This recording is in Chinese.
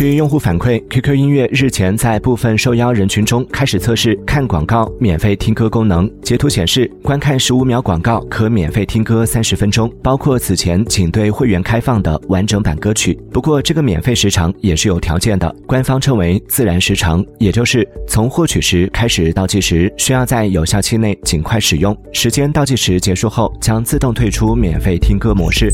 据用户反馈 qq 音乐日前在部分受邀人群中开始测试看广告免费听歌功能。截图显示观看十五秒广告可免费听歌三十分钟。包括此前仅对会员开放的完整版歌曲。不过这个免费时长也是有条件的。官方称为自然时长也就是从获取时开始倒计时需要在有效期内尽快使用。时间倒计时结束后将自动退出免费听歌模式。